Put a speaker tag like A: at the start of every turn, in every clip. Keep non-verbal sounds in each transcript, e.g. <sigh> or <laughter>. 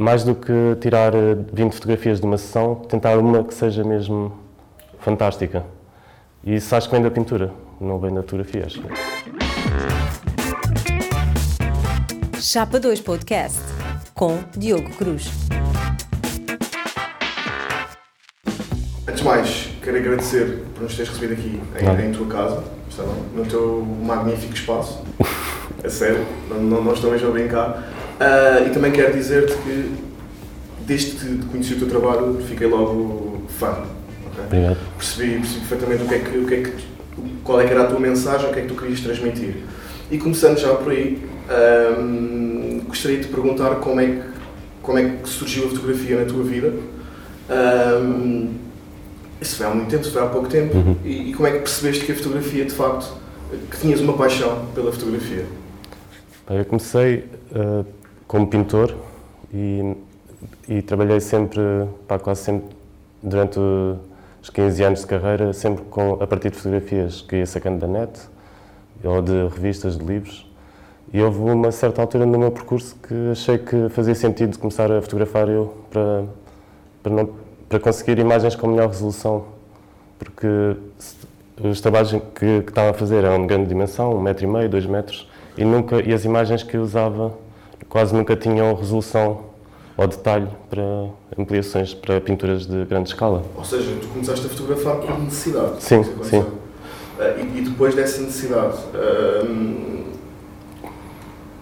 A: mais do que tirar eh, 20 fotografias de uma sessão, tentar uma que seja mesmo fantástica. E isso acho que vem da pintura, não vem da fotografia, acho.
B: Chapa 2 Podcast com Diogo Cruz.
C: Antes de mais, quero agradecer por nos teres recebido aqui em, em tua casa, no teu magnífico espaço. <laughs> A sério, não, não, não estou mesmo a brincar. Ah, e também quero dizer-te que, desde que conheci o teu trabalho, fiquei logo fã. ok?
A: Obrigado.
C: Percebi, percebi perfeitamente o que é que, o que é que qual é que era a tua mensagem, o que é que tu querias transmitir. E começando já por aí, ahm, gostaria de te perguntar como é, que, como é que surgiu a fotografia na tua vida. Ahm, isso foi há muito tempo, isso foi há pouco tempo.
A: Uhum.
C: E, e como é que percebeste que a fotografia, de facto, que tinhas uma paixão pela fotografia?
A: Eu comecei eh, como pintor e, e trabalhei sempre, pá, quase sempre, durante os 15 anos de carreira, sempre com, a partir de fotografias que ia sacando da net ou de revistas, de livros. E houve uma certa altura no meu percurso que achei que fazia sentido começar a fotografar eu para, para, não, para conseguir imagens com melhor resolução. Porque os trabalhos que, que estava a fazer eram de grande dimensão, um metro e meio, dois metros, e, nunca, e as imagens que eu usava quase nunca tinham resolução ou detalhe para ampliações, para pinturas de grande escala.
C: Ou seja, tu começaste a fotografar por necessidade.
A: Sim, sim.
C: Ah, e, e depois dessa necessidade, ahm,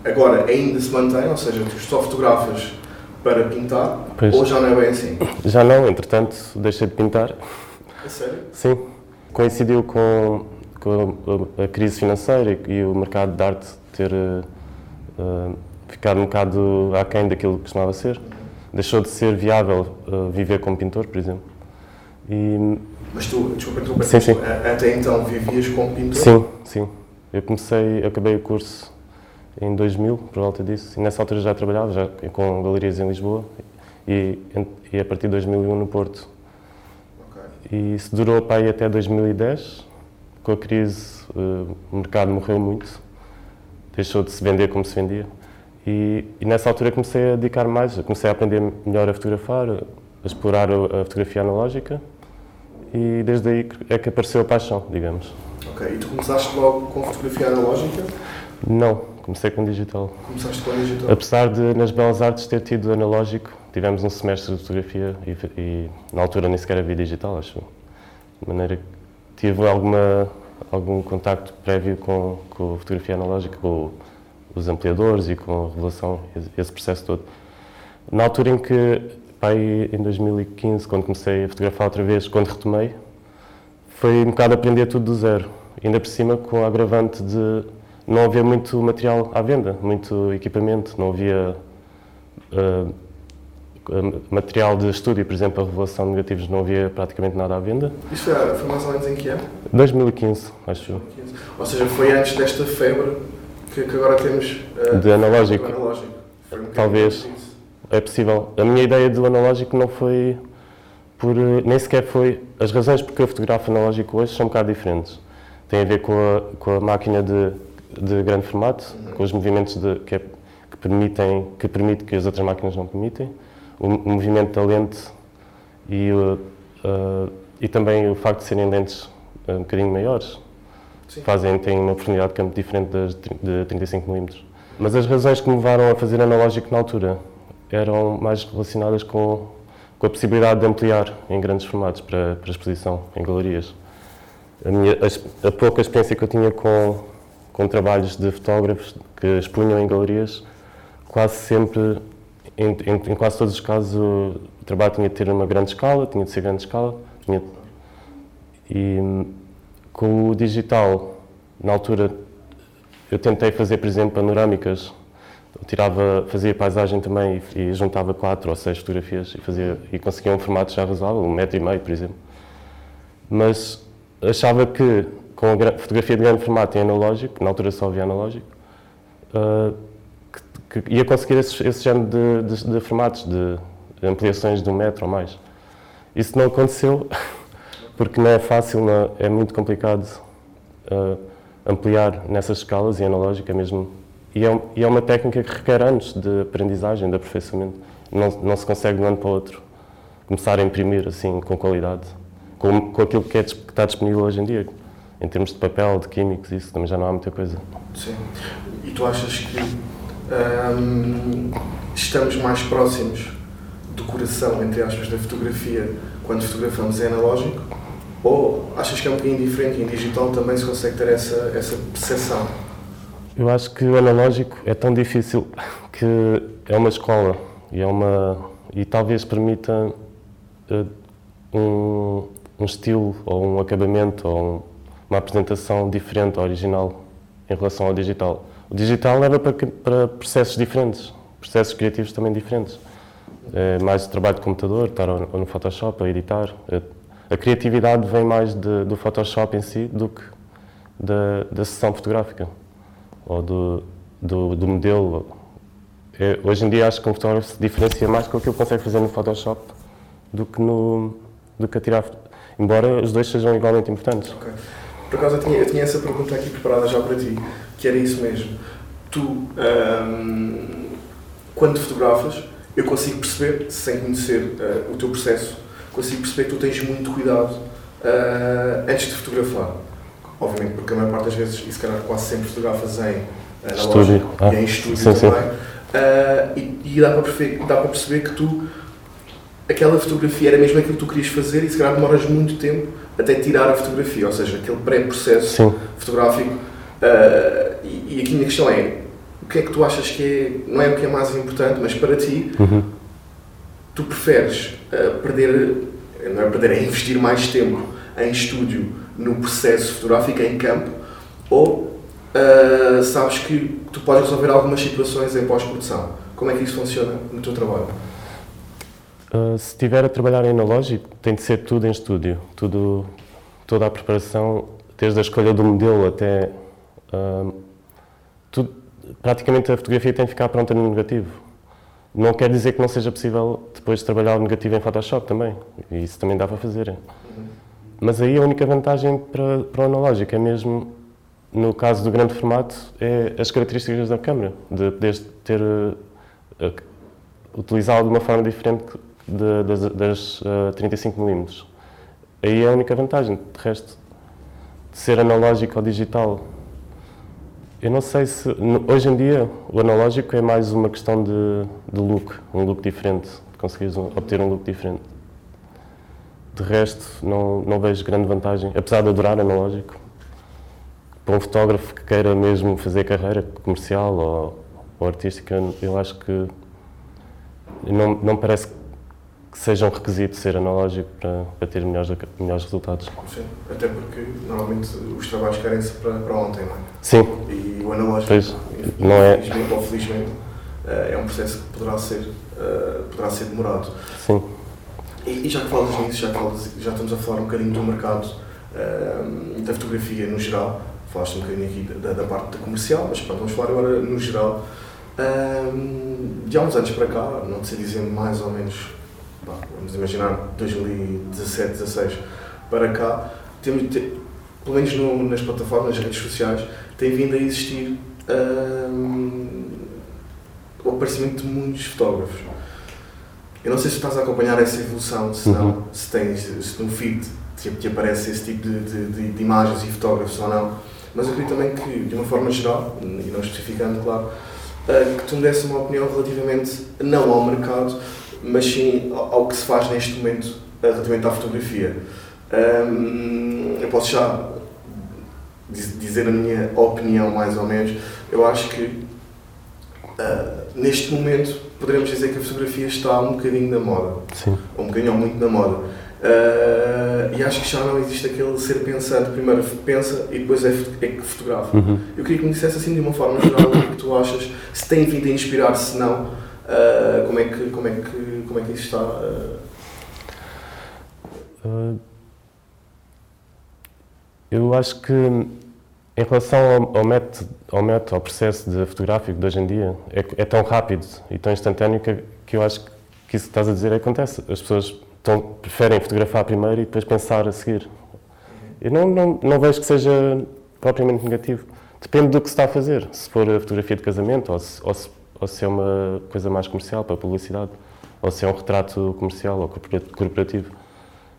C: agora ainda se mantém, ou seja, tu só fotografas para pintar,
A: Pois.
C: ou já não é bem assim?
A: Já não, entretanto, deixei de pintar.
C: A sério?
A: Sim, coincidiu com, com a, a crise financeira e, e o mercado de arte ter eh, eh, ficado um bocado aquém daquilo que costumava ser. Deixou de ser viável eh, viver como pintor, por exemplo. E,
C: Mas tu, desculpa interromper,
A: Sim, sim.
C: até então vivias como pintor?
A: sim, sim. Eu comecei, eu acabei o curso em 2000, por volta disso, e nessa altura já trabalhava já com galerias em Lisboa e, e a partir de 2001 no Porto.
C: Ok.
A: E isso durou para aí até 2010. Com a crise, eh, o mercado morreu muito, deixou de se vender como se vendia. E, e nessa altura comecei a dedicar mais, comecei a aprender melhor a fotografar, a explorar a, fotografia analógica. E desde aí é que apareceu a paixão, digamos.
C: Ok, e tu começaste logo com fotografia analógica?
A: Não, comecei com digital.
C: Começaste com digital?
A: Apesar de nas Belas Artes ter tido analógico, tivemos um semestre de fotografia e, e na altura nem sequer havia digital, acho. De maneira que tive alguma, algum contacto prévio com, com a fotografia analógica, com os ampliadores e com a revelação, esse- processo todo. Na altura em que, pá, aí em 2015, quando comecei a fotografar outra vez, quando retomei, foi um bocado aprender tudo do zero. Ainda por cima com o agravante de não haver muito material à venda, muito equipamento, não havia ah, material de estúdio, por exemplo, a revelação de negativos não havia praticamente nada à venda.
C: Isso foi, foi mais ou menos em que ano?
A: 2015, acho eu,
C: Ou seja, foi antes desta febre que, que agora temos ah,
A: de analógico.
C: analógico. Um
A: Talvez. É possível. A minha ideia do analógico não foi por. eh, nem sequer foi. As razões porque eu fotografo analógico hoje são um bocado diferentes. Tem a ver com a, com a máquina de, de grande formato, com os movimentos de, que, é- que permitem que permite que as outras máquinas não permitem, o, o movimento da lente e, o, eh, e também o facto de serem lentes um bocadinho maiores.
C: Sim.
A: Fazem, têm uma profundidade de campo diferente das de de 35 mm. Mas as razões que me levaram a fazer analógico na altura eram mais relacionadas com, com a possibilidade de ampliar em grandes formatos para, para exposição em galerias. A, minha, a, a pouca experiência que eu tinha com, com trabalhos de fotógrafos que expunham em galerias, quase sempre, em, em- em quase todos os casos, o trabalho tinha de ter uma grande escala, tinha de ser grande escala, tinha, e com o digital, na altura, eu tentei fazer, por exemplo, panorâmicas. Eu tirava, fazia paisagem também e, e juntava quatro ou seis fotografias e, fazia, e conseguia um formato já razoável, um metro e meio, por exemplo. Mas achava que, com a gra- fotografia de grande formato em analógico, na altura só havia analógico, ah, que, que ia conseguir esse, esse género de, de- de formatos, de ampliações de um metro ou mais. Isso não aconteceu <laughs> porque não é fácil, não- é muito complicado ah, ampliar nessas escalas e analógica mesmo. E é, e é uma técnica que requer anos de aprendizagem, de aperfeiçoamento. não, não se consegue de um ano para o outro começar a imprimir assim com qualidade, com, com aquilo que, é, que está disponível hoje em dia. Em termos de papel, de químicos, isso também já não há muita coisa.
C: Sim. E tu achas que hum, estamos mais próximos do coração, entre aspas, da fotografia quando fotografamos é analógico? Ou achas que é um bocadinho diferente e em digital também se consegue ter essa, essa percepção?
A: Eu acho que o analógico é tão difícil que é uma escola e, é uma, e talvez permita uh, um, um estilo ou um acabamento ou um, uma apresentação diferente, original, em relação ao digital. O digital leva para, para processos diferentes, processos criativos também diferentes. É mais trabalho de computador, estar no Photoshop a editar. A criatividade vem mais de, do Photoshop em si do que da, da sessão fotográfica ou do, do, do modelo. É, hoje em dia acho que um fotógrafo se diferencia mais com aquilo que consegue fazer no Photoshop do que, no, do que a tirar. Embora os dois sejam igualmente importantes.
C: Okay. Por acaso eu tinha, eu tinha essa pergunta aqui preparada já para ti, que era isso mesmo. Tu, hum, quando fotografas, eu consigo perceber, sem conhecer uh, o teu processo, consigo perceber que tu tens muito cuidado uh, antes de fotografar. Obviamente, porque a maior parte das vezes, e se calhar quase sempre fotografas em uh,
A: estúdio.
C: Ah, e em estúdio sim, também. Sim. e, e dá, para perceber, dá para perceber que tu, aquela fotografia era mesmo aquilo que tu querias fazer e se calhar demoras muito tempo até tirar a fotografia, ou seja, aquele pré-processo fotográfico. e, e aqui a minha questão é, o que é que tu achas que é, não é o que é mais importante, mas para ti, uhum. Tu preferes uh, perder, não é perder, é investir mais tempo em estúdio no processo fotográfico, em campo, ou uh, sabes que tu podes resolver algumas situações em pós-produção? Como é que isso funciona no teu trabalho?
A: Uh, se estiver a trabalhar em analógico, tem de ser tudo em estúdio, tudo, toda a preparação, desde a escolha do modelo até uh, tudo, praticamente a fotografia tem de ficar pronta no negativo. Não quer dizer que não seja possível depois trabalhar o negativo em Photoshop também. E isso também dá para fazer. Mas aí a única vantagem para, para o analógico é mesmo, no caso do grande formato, é as características da câmera, de poderes ter, uh, utilizá-la de uma forma diferente de, das, das uh, 35mm. Aí é a única vantagem. De resto, de ser analógico ou digital, eu não sei se. Hoje em dia, o analógico é mais uma questão de, de look, um look diferente, de conseguires obter um look diferente. De resto, não, não vejo grande vantagem, apesar de adorar analógico. Para um fotógrafo que queira mesmo fazer carreira comercial ou, ou artística, eu acho que não, não parece que seja um requisito ser analógico para, para ter melhores, melhores resultados.
C: Sim, até porque normalmente os trabalhos querem-se para, para ontem, não é?
A: Sim.
C: E o analógico,
A: pois, não é...
C: felizmente ou felizmente, eh, é um processo que poderá ser, eh, poderá ser demorado.
A: Sim.
C: E, e já que falas nisso, já, falas, já estamos a falar um bocadinho do mercado uh, da fotografia no geral, falaste um bocadinho aqui da, da parte da comercial, mas pronto, vamos falar agora no geral. Uh, de há uns anos para cá, não sei dizer mais ou menos vamos imaginar 2017, 16 para cá, temos, te, pelo menos no, nas plataformas, nas redes sociais, tem vindo a existir um, o aparecimento de muitos fotógrafos. Eu não sei se estás a acompanhar essa evolução, se não, uhum. se tens, se no feed te, te aparece esse tipo de, de, de, de, imagens e fotógrafos ou não, mas eu queria também que, de uma forma geral, e não especificando, claro, uh, que tu me desse uma opinião relativamente, não ao mercado, mas sim ao, que se faz neste momento relativamente à fotografia. Um, eu posso já dizer a minha opinião, mais ou menos. Eu acho que uh, neste momento poderemos dizer que a fotografia está um bocadinho na moda.
A: Sim.
C: Um bocadinho ou muito na moda. Uh, e acho que já não existe aquele ser pensante, primeiro pensa e depois é, é que fotografa. Uhum. Eu queria que me dissesse assim de uma forma geral o que, é que tu achas, se tem vindo a inspirar, se não, uh, como, é que, como, é que, como é que isso está? Uh...
A: eu acho que em relação ao, ao, método, ao método, ao processo de fotográfico de hoje em dia, é, é tão rápido e tão instantâneo que, que, eu acho que isso que estás a dizer acontece. As pessoas estão, preferem fotografar primeiro e depois pensar a seguir. Eu não, não, não vejo que seja propriamente negativo. Depende do que se está a fazer. Se for a fotografia de casamento ou se, ou se ou se é uma coisa mais comercial para publicidade. ou se é um retrato comercial ou corporativo.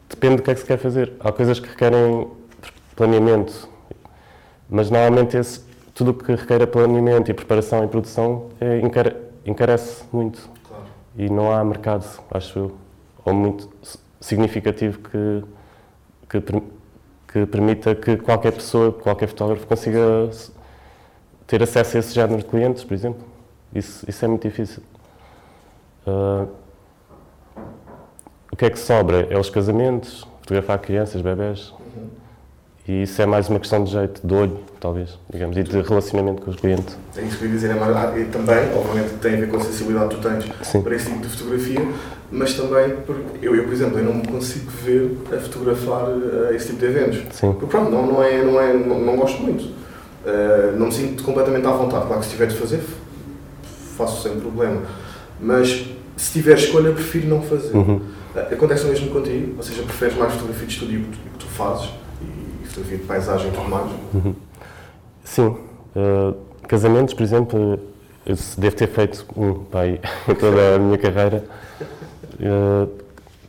A: Depende do que é que se quer fazer. Há coisas que requerem planeamento, mas normalmente esse, tudo o que requer planeamento e preparação e produção é, encare, encarece muito. Claro. E não há mercado, acho eu, ou muito significativo que, que, que permita que qualquer pessoa, qualquer fotógrafo consiga ter acesso a esse género de clientes, por exemplo. Isso, isso é muito difícil. Uh, o que é que sobra? É os casamentos, fotografar crianças, bebés. Uhum. E isso é mais uma questão de jeito, de olho, talvez, digamos, e de relacionamento com os clientes.
C: É isso que eu ia dizer, é mais, ah, também, obviamente, tem a ver com a sensibilidade que tu tens Sim. para esse tipo de fotografia, mas também, eu, eu, por exemplo, eu não me consigo ver a fotografar uh, esse tipo de eventos.
A: Sim.
C: Porque, pronto, não, não, é, não, é, não, não gosto muito. Uh, não me sinto completamente à vontade. Claro que se tiver de fazer, faço sem problema. Mas se tiver escolha, prefiro não fazer. Uhum. Uh, acontece o mesmo contigo? Ou seja, preferes mais fotografia de estúdio que tu, que tu fazes? E fotografia de paisagem e tudo mais?
A: Uhum. Sim. Uh, casamentos, por exemplo, eu devo ter feito um pai <laughs> em toda a minha carreira. Uh,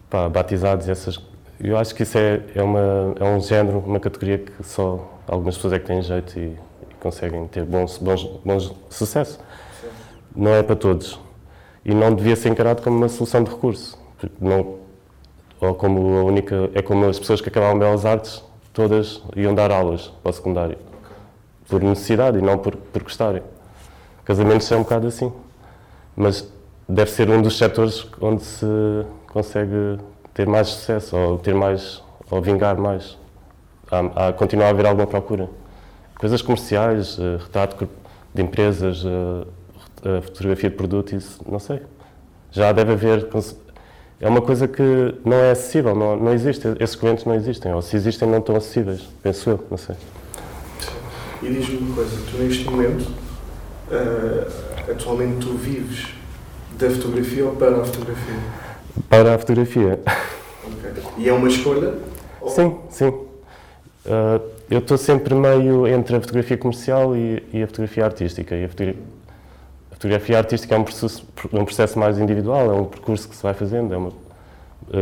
A: pá, batizados essas. Eu acho que isso é, é, uma, é um género, uma categoria que só algumas pessoas é que têm jeito e, e conseguem ter bons, bons, bons sucesso. Não é para todos. E não devia ser encarado como uma solução de recurso. Não, ou como a única. É como as pessoas que acabavam belas artes, todas iam dar aulas para o secundário. Por necessidade e não por, por gostarem. Casamentos é um bocado assim. Mas deve ser um dos setores onde se consegue ter mais sucesso ou ter mais ou vingar mais há, há, continua a haver alguma procura. Coisas comerciais, uh, retrato de empresas, uh, fotografia de produto, isso, não sei. Já deve haver. É uma coisa que não é acessível, não, não existe. Esses clientes não existem, ou se existem, não estão acessíveis, penso eu, não sei.
C: E diz-me uma coisa: tu, neste momento, uh, atualmente, tu vives da fotografia ou para a fotografia?
A: Para a fotografia.
C: Okay. E é uma escolha?
A: Sim, sim. Uh, eu estou sempre meio entre a fotografia comercial e, e a fotografia artística. E a, fotografia, a, fotografia, artística é um processo, um processo, mais individual, é um percurso que se vai fazendo, é uma,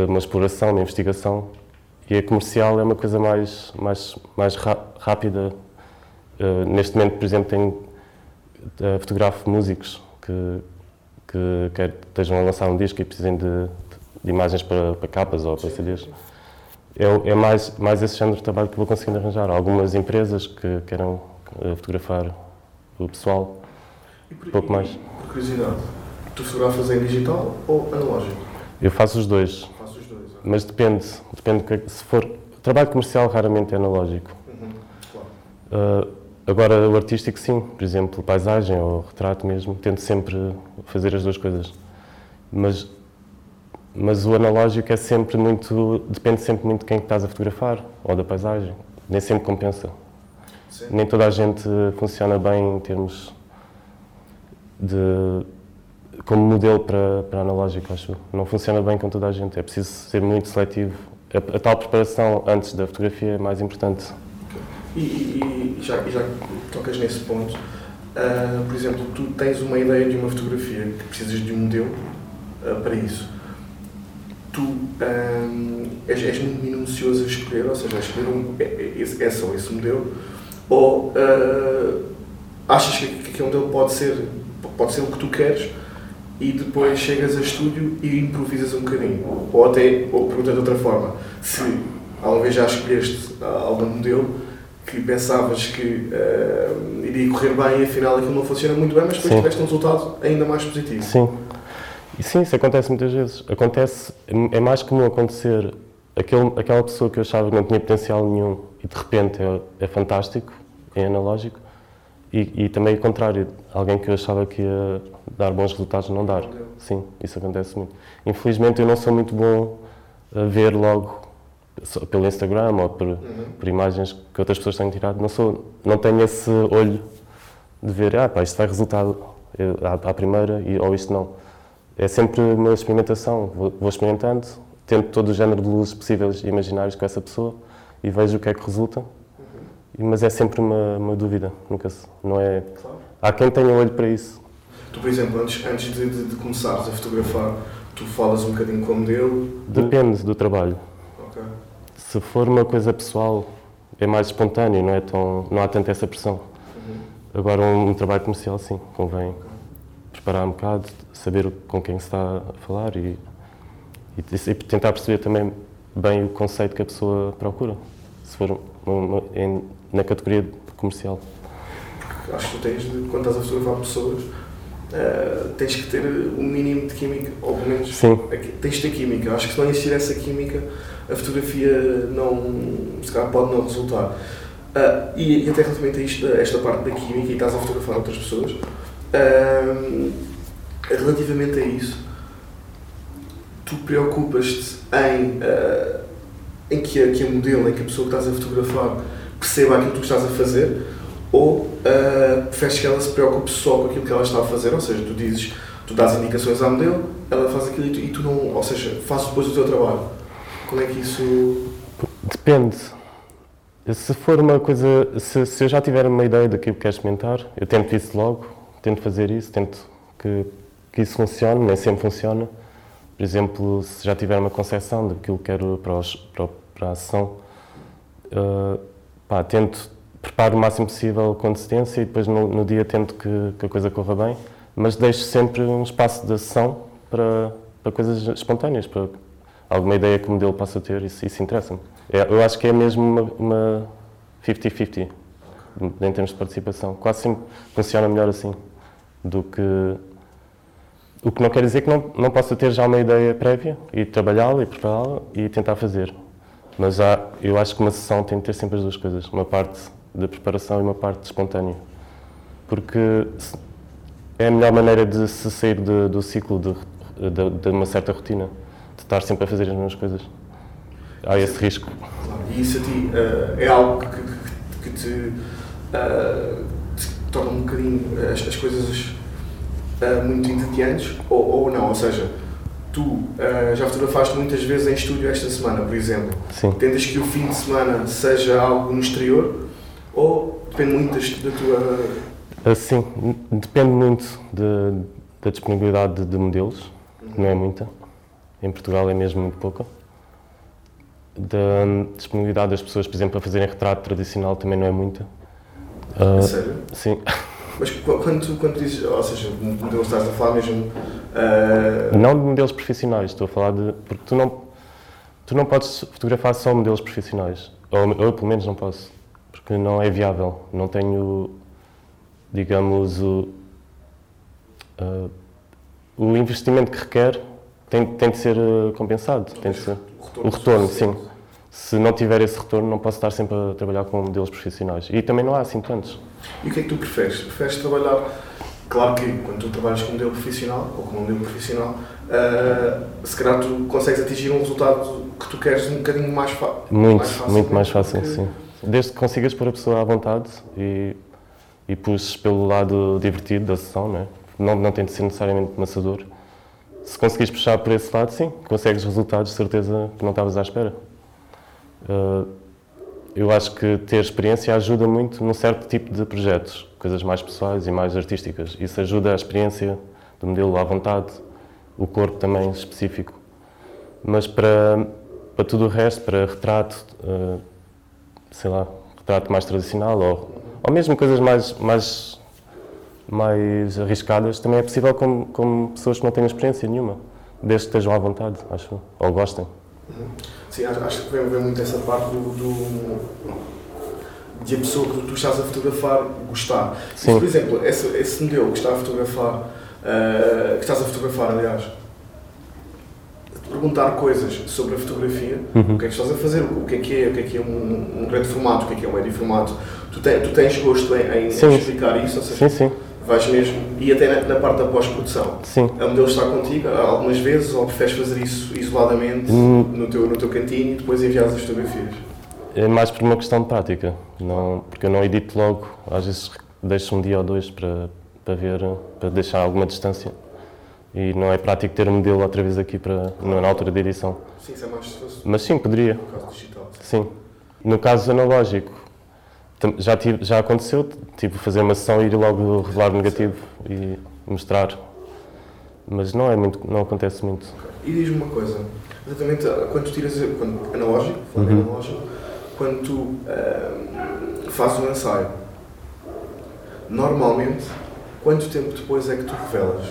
A: uma exploração, uma investigação. E a comercial é uma coisa mais, mais, mais rápida. Uh, neste momento, por exemplo, tenho uh, fotografo músicos que, que quer, estejam a lançar um disco e precisem de, de imagens para, para capas ou para CDs é, é, mais, mais esse género de trabalho que vou conseguindo arranjar. Algumas empresas que queiram eh, fotografar o pessoal,
C: por,
A: pouco mais.
C: Por curiosidade, tu fotografas em digital ou analógico?
A: Eu faço os dois.
C: Faço os dois, é.
A: Mas depende, depende que, se for trabalho comercial raramente é analógico.
C: Uhum, claro.
A: uh, agora o artístico sim, por exemplo, paisagem ou retrato mesmo, tento sempre fazer as duas coisas. Mas mas o analógico é sempre muito. depende sempre muito de quem estás a fotografar ou da paisagem. Nem sempre compensa. Sim. Nem toda a gente funciona bem em termos de. como modelo para, para analógico, acho. Não funciona bem com toda a gente. É preciso ser muito seletivo. A, a tal preparação antes da fotografia é mais importante.
C: E, e, e, já, já tocas nesse ponto, uh, por exemplo, tu tens uma ideia de uma fotografia que precisas de um modelo uh, para isso tu um, és, és, muito minucioso a escolher, ou seja, a escolher um, é, é, esse, essa ou esse modelo, ou uh, achas que, que aquele modelo pode ser, pode ser o que tu queres e depois chegas a estúdio e improvisas um bocadinho. Ou até, ou pergunta de outra forma, se alguma vez já escolheste algum modelo que pensavas que uh, iria correr bem e afinal aquilo não funciona muito bem, mas depois Sim. tiveste um resultado ainda mais positivo.
A: Sim. E sim, isso acontece muitas vezes. Acontece, é mais comum acontecer aquele, aquela pessoa que eu achava que não tinha potencial nenhum e de repente é, é fantástico, é analógico, e, e, também o contrário, alguém que eu achava que ia dar bons resultados não dar. Sim, isso acontece muito. Infelizmente eu não sou muito bom a ver logo pelo Instagram ou por, uhum. por imagens que outras pessoas têm tirado. Não, sou, não tenho esse olho de ver, ah pá, isto vai resultar à, à primeira e, ou isto não é sempre uma experimentação. Vou, vou experimentando, tento todo o género de luzes possíveis e imaginários com essa pessoa e vejo o que é que resulta. Mas é sempre uma, uma dúvida, nunca se, não é. Claro. Há quem tenha olho para isso.
C: Tu, por exemplo, antes, antes de, de, de começares a fotografar, tu falas um bocadinho com o modelo?
A: Depende do trabalho.
C: Ok.
A: Se for uma coisa pessoal, é mais espontâneo, não, é tão, não há tanta essa pressão.
C: Uhum.
A: Agora, um, um trabalho comercial, sim, convém preparar um bocado, saber com quem se está a falar e, e, e tentar perceber também bem o conceito que a pessoa procura, se for uma- uma- em- na categoria comercial.
C: Acho que tu tens, de, quando estás a fotografar pessoas, eh, tens que ter um mínimo de química, ou pelo menos
A: Sim,
C: tens de ter química. Acho que se não existir essa química, a fotografia não, se calhar pode não resultar. Ah, e, e até relativamente a isto, esta parte da química, e estás a fotografar outras pessoas, ah, relativamente a isso, tu preocupas-te em, ah, em que, a, que a modelo, em que a pessoa que estás a fotografar perceba aquilo que tu estás a fazer, ou ah, preferes que ela se preocupe só com aquilo que ela está a fazer, ou seja, tu dizes, tu dás indicações à modelo, ela faz aquilo e tu, e tu não, ou seja, fazes depois o teu trabalho. Como é que isso...
A: depende. Se for uma coisa, se, se eu já tiver uma ideia daquilo que quero experimentar, eu tento isso logo, tento fazer isso, tento que, que isso funcione, nem sempre funciona. Por exemplo, se já tiver uma concepção daquilo que quero para, os, para, para a sessão, eh, pá, tento preparo o máximo possível com antecedência e depois no, no dia tento que, que a coisa corra bem, mas deixo sempre um espaço de sessão para, para coisas espontâneas, para alguma ideia que o modelo possa ter, isso, isso interessa-me. É, eu acho que é mesmo uma- uma 50-50 em termos de participação. Quase sempre funciona melhor assim do que. O que não quer dizer que não, não possa ter já uma ideia prévia e trabalhá-la e prepará-la e tentar fazer. Mas há, eu acho que uma sessão tem de ter sempre as duas coisas, uma parte de preparação e uma parte de espontâneo. Porque é a melhor maneira de se sair de- do ciclo de, de, de uma certa rotina, de estar sempre a fazer as mesmas coisas. Há esse risco.
C: Claro, E isso a ti eh, é algo que, que- que te, eh, te torna um bocadinho as, as coisas eh, muito entediantes ou, ou não? Ou seja, tu eh, já fotografaste muitas vezes em estúdio esta semana, por exemplo.
A: Sim.
C: Tentas que o fim de semana seja algo no exterior ou depende muito da tua.
A: Assim, depende muito de- da disponibilidade de, de modelos, não é muita. Em Portugal é mesmo muito pouca. Da disponibilidade das pessoas, por exemplo, a fazerem retrato tradicional também não é muita. Ah,
C: sério?
A: sim,
C: Mas qu- quando tu, quando dizes, ou seja, modelo estás a falar mesmo. Eh,
A: não de modelos profissionais, estou a falar de. Porque tu não, tu não podes fotografar só modelos profissionais. Ou eu, pelo menos, não posso. Porque não é viável. Não tenho, digamos, o, ah, o investimento que requer tem, tem de ser ah, compensado. Tem de ser. O retorno, sim. Se não tiver esse retorno, não posso estar sempre a trabalhar com modelos profissionais. E também não há assim tantos.
C: E o que é que tu preferes? Preferes trabalhar. Claro que quando tu trabalhas com um modelo profissional ou com um modelo profissional, eh, se calhar tu consegues atingir um resultado que tu queres um bocadinho mais, fa
A: Muito,
C: mais fácil.
A: muito mais fácil,
C: porque-
A: sim. Desde que consigas pôr a pessoa à vontade e, e puxes pelo lado divertido da sessão, não, é? não, não tem de ser necessariamente maçador. Se conseguires puxar por esse lado, sim, consegues resultados de certeza que não estavas à espera. Uh, eu acho que ter experiência ajuda muito num certo tipo de projetos, coisas mais pessoais e mais artísticas. Isso ajuda a experiência do modelo à vontade, o corpo também específico. Mas para, para tudo o resto, para retrato, eh, sei lá, retrato mais tradicional ou, ou mesmo coisas mais, mais, mais arriscadas, também é possível com, com pessoas que não têm experiência nenhuma, desde que estejam à vontade, acho, ou gostem.
C: Sim, acho, acho que vem, vem muito essa parte do, do- de a pessoa que tu estás a fotografar gostar.
A: Sim.
C: Mas, por exemplo, esse, esse modelo que está a fotografar, eh, que estás a fotografar, aliás, perguntar coisas sobre a fotografia,
A: Uhum.
C: o que é que estás a fazer, o que é que é, o que é que é um, um grande formato, o que é que é um médio formato. Tu, te- tu tens gosto em, em explicar isso, ou seja,
A: Sim, sim,
C: vais mesmo, e até na, na parte da pós-produção.
A: sim.
C: A modelo está contigo algumas vezes ou preferes fazer isso isoladamente
A: Hum.
C: no, teu, no teu cantinho e depois enviares as fotografias?
A: É mais por uma questão de prática, não, porque eu não edito logo, às vezes deixo um dia ou dois para, para ver, para deixar alguma distância. E não é prático ter um modelo outra vez aqui para, na altura da edição.
C: Sim, isso é mais se fosse
A: Mas sim, poderia.
C: no caso digital.
A: Sim. No caso analógico, já, tive, já aconteceu, tipo, fazer uma sessão e ir logo revelar o negativo e mostrar. Mas não é muito, não acontece muito.
C: E diz-me uma coisa, exatamente quando tiras, quando, analógico, falando uhum. analógico, quando tu uh, fazes um ensaio, normalmente, quanto tempo depois é que tu revelas?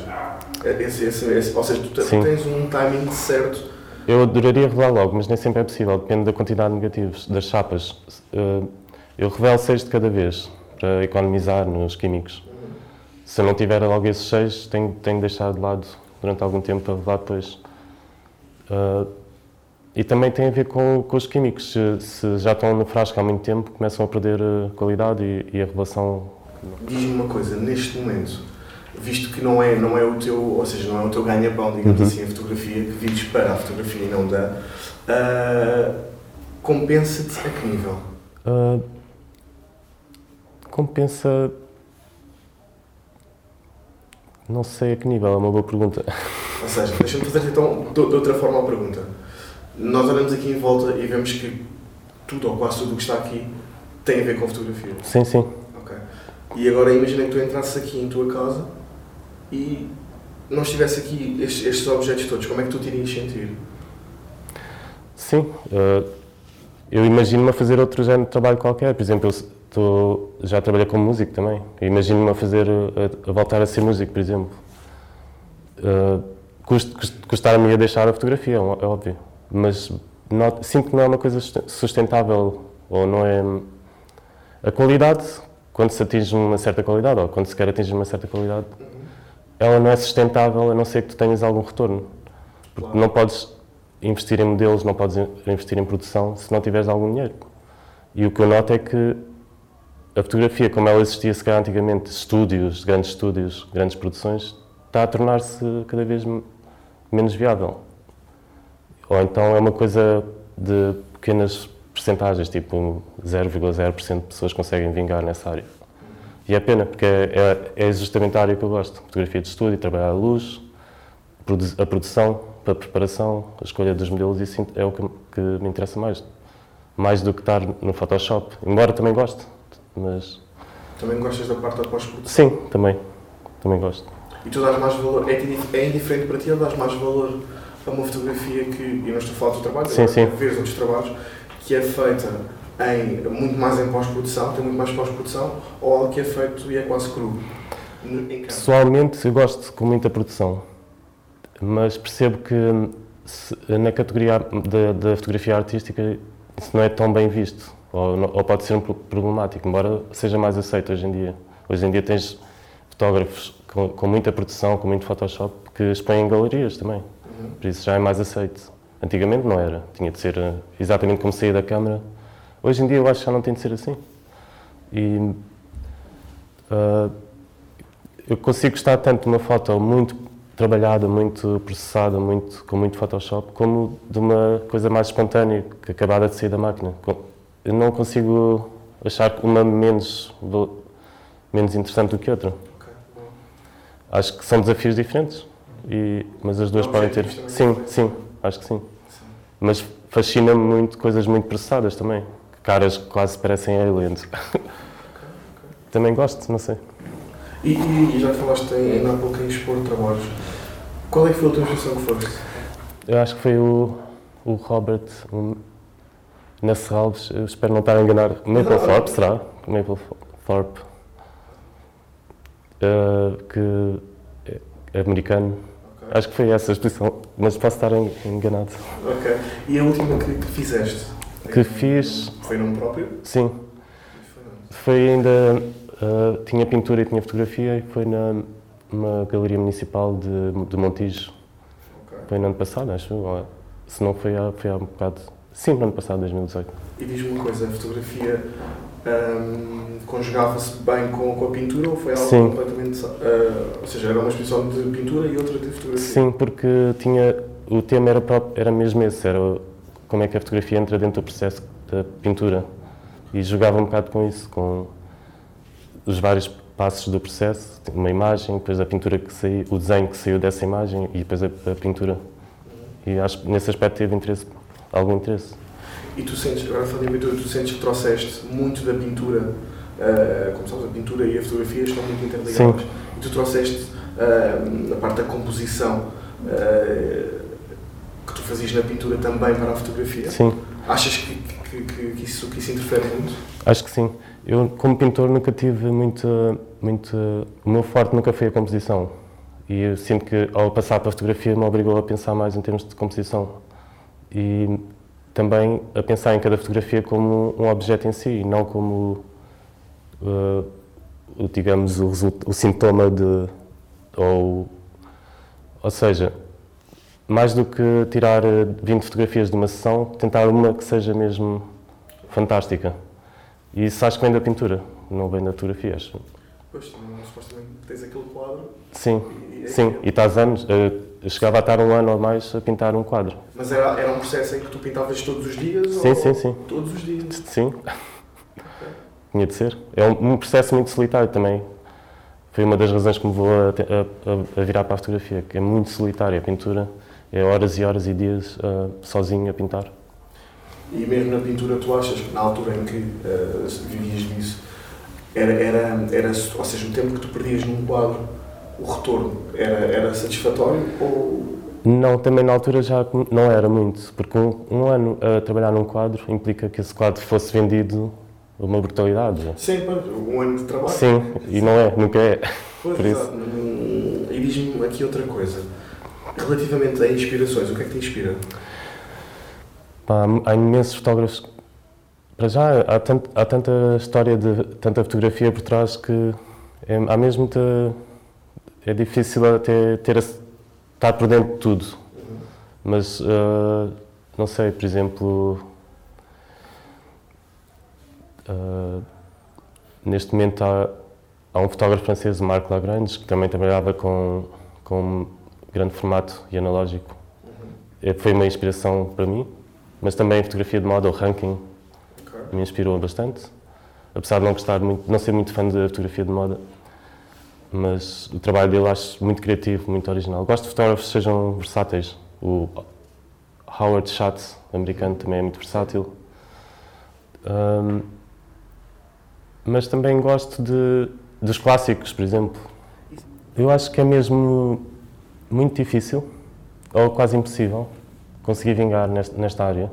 C: Esse, esse, esse, ou seja, tu Sim. tens um timing certo.
A: Eu adoraria revelar logo, mas nem sempre é possível, depende da quantidade de negativos, das chapas. Uh, eu revelo seis de cada vez, para economizar nos químicos. Se eu não tiver logo esses seis, tenho, tenho de deixar de lado durante algum tempo para revelar depois. Uh, e também tem a ver com, com os químicos. Se, se, já estão no frasco há muito tempo, começam a perder a qualidade e, e a revelação.
C: Diz-me uma coisa, neste momento, visto que não é, não é o teu, ou seja, não é o teu ganha-pão, digamos uhum. assim, a fotografia, que vives para a fotografia e não dá, uh, compensa-te a que nível? Uh,
A: compensa. Não sei a que nível, é uma boa pergunta.
C: Ou seja, deixa-me fazer então de, outra forma a pergunta. Nós olhamos aqui em volta e vemos que tudo ou quase tudo o que está aqui tem a ver com fotografia.
A: Sim, sim.
C: Ok. E agora imagina que tu entrasses aqui em tua casa e não estivesse aqui estes, estes, objetos todos, como é que tu te irias sentir?
A: Sim. Uh, eu imagino-me a fazer outro género de trabalho qualquer. Por exemplo, eu tô, já trabalhei como músico também. Imagino-me a fazer, a, a, voltar a ser músico, por exemplo. Uh, cust, custar-me a deixar a fotografia, é óbvio. Mas not, sinto que não é uma coisa sustentável, ou não é... A qualidade, quando se atinge uma certa qualidade, ou quando se quer atingir uma certa qualidade, ela não é sustentável a não ser que tu tenhas algum retorno. Porque não podes investir em modelos, não podes investir em produção se não tiveres algum dinheiro. E o que eu noto é que a fotografia, como ela existia se calhar antigamente, estúdios, grandes estúdios, grandes produções, está a tornar-se cada vez menos viável. Ou então é uma coisa de pequenas percentagens, tipo 0,0% de pessoas conseguem vingar nessa área. E é pena, porque é, é, é justamente a área que eu gosto. Fotografia de estúdio, trabalhar a luz, a produção, a preparação, a escolha dos modelos, isso é o que, que me interessa mais. Mais do que estar no Photoshop. Embora também goste, mas...
C: Também gostas da parte da pós-produção?
A: Sim, também. Também gosto.
C: E tu dás mais valor, é, é indiferente para ti ou dás mais valor a uma fotografia que, e não estou a falar do trabalho,
A: sim, sim.
C: ver outros trabalhos, que é feita em, muito mais em pós-produção, tem muito mais pós-produção, ou algo que é feito e é quase cru?
A: Pessoalmente, eu gosto com muita produção, mas percebo que se, na categoria da, da fotografia artística isso não é tão bem visto ou, ou pode ser um problemático, embora seja mais aceito hoje em dia. Hoje em dia tens fotógrafos com, com muita produção, com muito Photoshop, que expõem em galerias também. Por isso já é mais aceito. Antigamente não era. Tinha de ser eh, exatamente como saía da câmara. Hoje em dia eu acho que já não tem de ser assim. E uh, eu consigo gostar tanto de uma foto muito trabalhada, muito processada, muito, com muito Photoshop, como de uma coisa mais espontânea, que acabada de sair da máquina eu não consigo achar uma menos, menos interessante do que outra. Okay. Acho que são desafios diferentes, e, mas as duas não, podem ter. Sim, sim, acho que sim. sim. Mas fascina-me muito coisas muito processadas também. Caras que quase parecem aliens. Okay, <laughs> okay. também gosto, não sei.
C: E, e já falaste ainda há pouco em expor trabalhos. Qual é que foi a tua instituição que foste?
A: Eu acho que foi o, o Robert, um, Serralves, espero não estar a enganar, Maplethorpe, será? Maplethorpe, uh, que é americano. Acho que foi essa a exposição, mas posso estar enganado.
C: Ok. E a última que, que fizeste?
A: Que fiz...
C: Foi num próprio?
A: Sim. Foi ainda... Uh, tinha pintura e tinha fotografia e foi na, numa galeria municipal de, de Montijo. Okay. Foi no ano passado, acho. Se não foi há, foi há um bocado Sim, no ano passado, 2018.
C: E diz-me uma coisa, a fotografia um, conjugava-se bem com, com, a pintura ou foi algo Sim. completamente. Uh, ou seja, era uma exposição de pintura e outra de fotografia?
A: Sim, porque tinha. O tema era, próprio, era mesmo esse, era como é que a fotografia entra dentro do processo da pintura. E jogava um bocado com isso, com os vários passos do processo, uma imagem, depois a pintura que saiu, o desenho que saiu dessa imagem e depois a, a pintura. E acho que nesse aspecto teve interesse algum interesse.
C: E tu sentes, agora falando em pintura, tu sentes que trouxeste muito da pintura, uh, como sabes, a pintura e a fotografia estão muito interligadas. Sim. E tu trouxeste uh, a parte da composição uh, fazias na pintura também para a fotografia.
A: Sim,
C: Achas que, que, que, que isso, que isso interfere muito?
A: acho que sim. Eu, como pintor, nunca tive muito, muito. O meu forte nunca foi a composição. E eu sinto que, ao passar para a fotografia, me obrigou a pensar mais em termos de composição. E também a pensar em cada fotografia como um objeto em si, não como, uh, o, digamos, o, o sintoma de. Ou, ou seja, mais do que tirar eh, 20 fotografias de uma sessão, tentar uma que seja mesmo fantástica. E isso acho que vem da pintura, não vem da fotografia. acho.
C: Pois, tu não, supostamente tens aquele quadro
A: Sim,
C: e, e é
A: sim.
C: aquilo.
A: E estás anos. eh, Eu chegava a estar um ano ou mais a pintar um quadro.
C: Mas era, era um processo em que tu pintavas todos os dias?
A: Sim,
C: ou...
A: sim, sim.
C: Todos os dias?
A: Sim. Tinha de ser. É um, um processo muito solitário também. Foi uma das razões que me levou a, a- a- virar para a fotografia, que é muito solitária. A pintura é horas e horas e dias ah, sozinho a pintar.
C: E mesmo na pintura, tu achas que na altura em que eh, vivias disso, era, era, era, ou seja, o tempo que tu perdias num quadro, o retorno era, era satisfatório ou
A: Não, também na altura já não era muito, porque um, um ano a trabalhar num quadro implica que esse quadro fosse vendido uma brutalidade.
C: Sim, um ano de trabalho?
A: Sim, e não é, nunca é.
C: Pois,
A: por isso.
C: Hum, E diz-me aqui outra coisa. Relativamente a inspirações, o que é que te inspira?
A: Pá, há imensos fotógrafos. Para já, há, tant- há tanta história de tanta fotografia por trás que é, há mesmo muita. É difícil até ter, a- estar por dentro de tudo. Mas, ah, não sei, por exemplo. ah, neste momento há, há um fotógrafo francês, Marc Lagrange, que também trabalhava com, com grande formato e analógico. É, Foi uma inspiração para mim, mas também a fotografia de moda, o ranking, me inspirou bastante. Apesar de não gostar muito, não ser muito fã da fotografia de moda, mas o trabalho dele acho muito criativo, muito original. Gosto de fotógrafos que sejam versáteis. O Howard Schatz, americano, também é muito versátil. Ahm, mas também gosto de, dos clássicos, por exemplo. Eu acho que é mesmo muito difícil, ou quase impossível, conseguir vingar nesta, nesta área.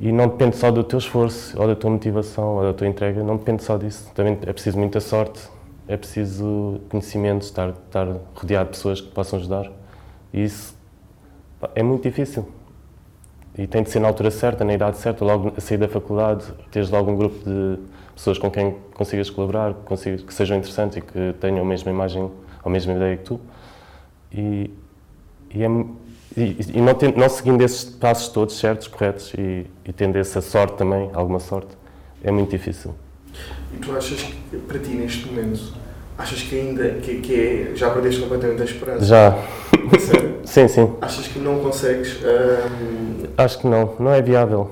A: E não depende só do teu esforço, ou da tua motivação, ou da tua entrega, não depende só disso. Também é preciso muita sorte, é preciso conhecimento, estar, estar rodeado de pessoas que possam ajudar. E isso é muito difícil. E tem de ser na altura certa, na idade certa, logo a sair da faculdade, teres logo um grupo de pessoas com quem consigas colaborar, que, que sejam interessantes e que tenham a mesma imagem, a mesma ideia que tu. E, e, é, e, e não, tendo- não seguindo esses passos todos certos, corretos, e, e tendo essa sorte também, alguma sorte, é muito difícil.
C: E tu achas que, para ti, neste momento, achas que ainda que, que é, já perdeste completamente a esperança?
A: Já,
C: Sério?
A: sim, sim.
C: Achas que não consegues. hum,
A: Acho que não, não é viável.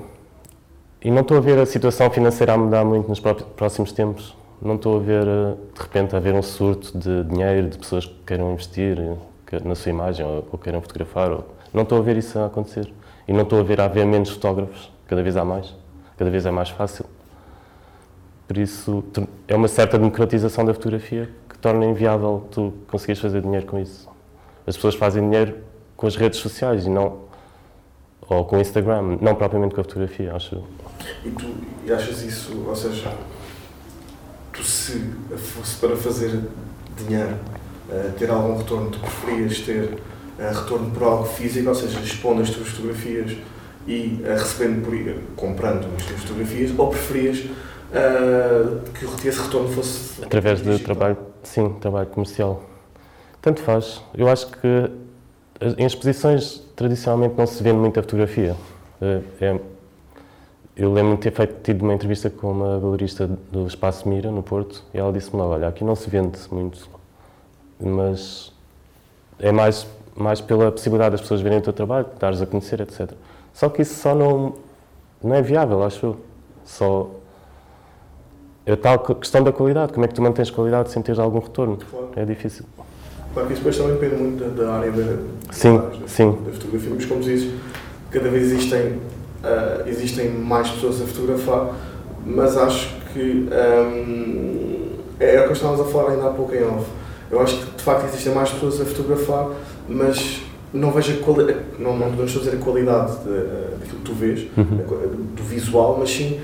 A: E não estou a ver a situação financeira a mudar muito nos pró- próximos tempos. Não estou a ver, eh, de repente, a haver um surto de dinheiro, de pessoas que queiram investir na sua imagem ou, ou queiram fotografar. ou- Não estou a ver isso a acontecer. E não estou a ver a haver menos fotógrafos. Cada vez há mais. Cada vez é mais fácil. Por isso, é uma certa democratização da fotografia que torna inviável tu conseguires fazer dinheiro com isso. As pessoas fazem dinheiro com as redes sociais e não ou com o Instagram, não propriamente com a fotografia, acho.
C: e tu e achas isso, ou seja, tu se fosse para fazer dinheiro, eh, ter algum retorno, tu preferias ter eh, retorno por algo físico, ou seja, expondo as tuas fotografias e eh, recebendo por comprando as tuas fotografias, ou preferias eh, que esse retorno fosse
A: Através de trabalho, sim, trabalho comercial. Tanto faz. Eu acho que em exposições tradicionalmente não se vende muita fotografia. Eh, é- eu lembro-me de ter feito, tido uma entrevista com uma galerista do Espaço Mira, no Porto, e ela disse-me olha, aqui não se vende muito, mas é mais, mais pela possibilidade das pessoas verem o teu trabalho, dares a conhecer, etc. Só que isso só não, não é viável, acho eu. Só é tal que- questão da qualidade. Como é que tu mantens qualidade sem teres algum retorno?
C: Claro.
A: É difícil.
C: Claro que isso depois também depende muito da, da área da,
A: Sim,
C: da,
A: sim.
C: da fotografia, mas como dizes, cada vez existem, ah, existem mais pessoas a fotografar, mas acho que hum, é o que estávamos a falar ainda há pouco em off. Eu acho que de facto existem mais pessoas a fotografar, mas não vejo a quali- não, não podemos dizer a qualidade de- daquilo que tu vês,
A: Uhum.
C: do visual, mas sim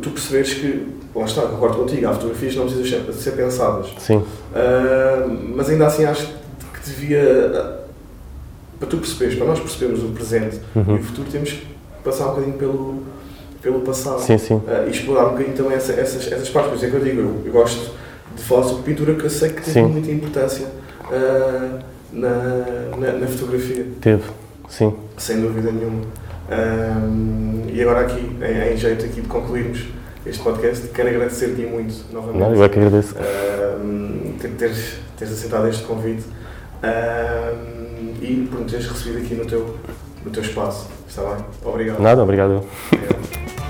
C: tu perceberes que, lá está, concordo contigo, há fotografias que não precisam ser- ser pensadas.
A: Sim,
C: Ah, mas ainda assim acho que devia, para tu perceberes, para nós percebermos o presente e
A: Uhum.
C: o futuro, temos que passar um bocadinho pelo, pelo passado
A: sim, sim.
C: Ah, e explorar um bocadinho também essa- essas, essas partes. Por isso é que eu digo, eu, eu gosto de falar sobre pintura, que eu sei que tem
A: Sim.
C: muita importância ah, na, na, na fotografia,
A: Teve, sim.
C: sem dúvida nenhuma. E agora aqui, em, em jeito aqui de concluirmos este podcast, quero agradecer-te muito novamente.
A: Não, eu é que agradeço.
C: Ter- teres, teres aceitado este convite um, e por me teres recebido aqui no teu, no teu espaço. Está bem? Obrigado.
A: Nada, obrigado.
C: Obrigado.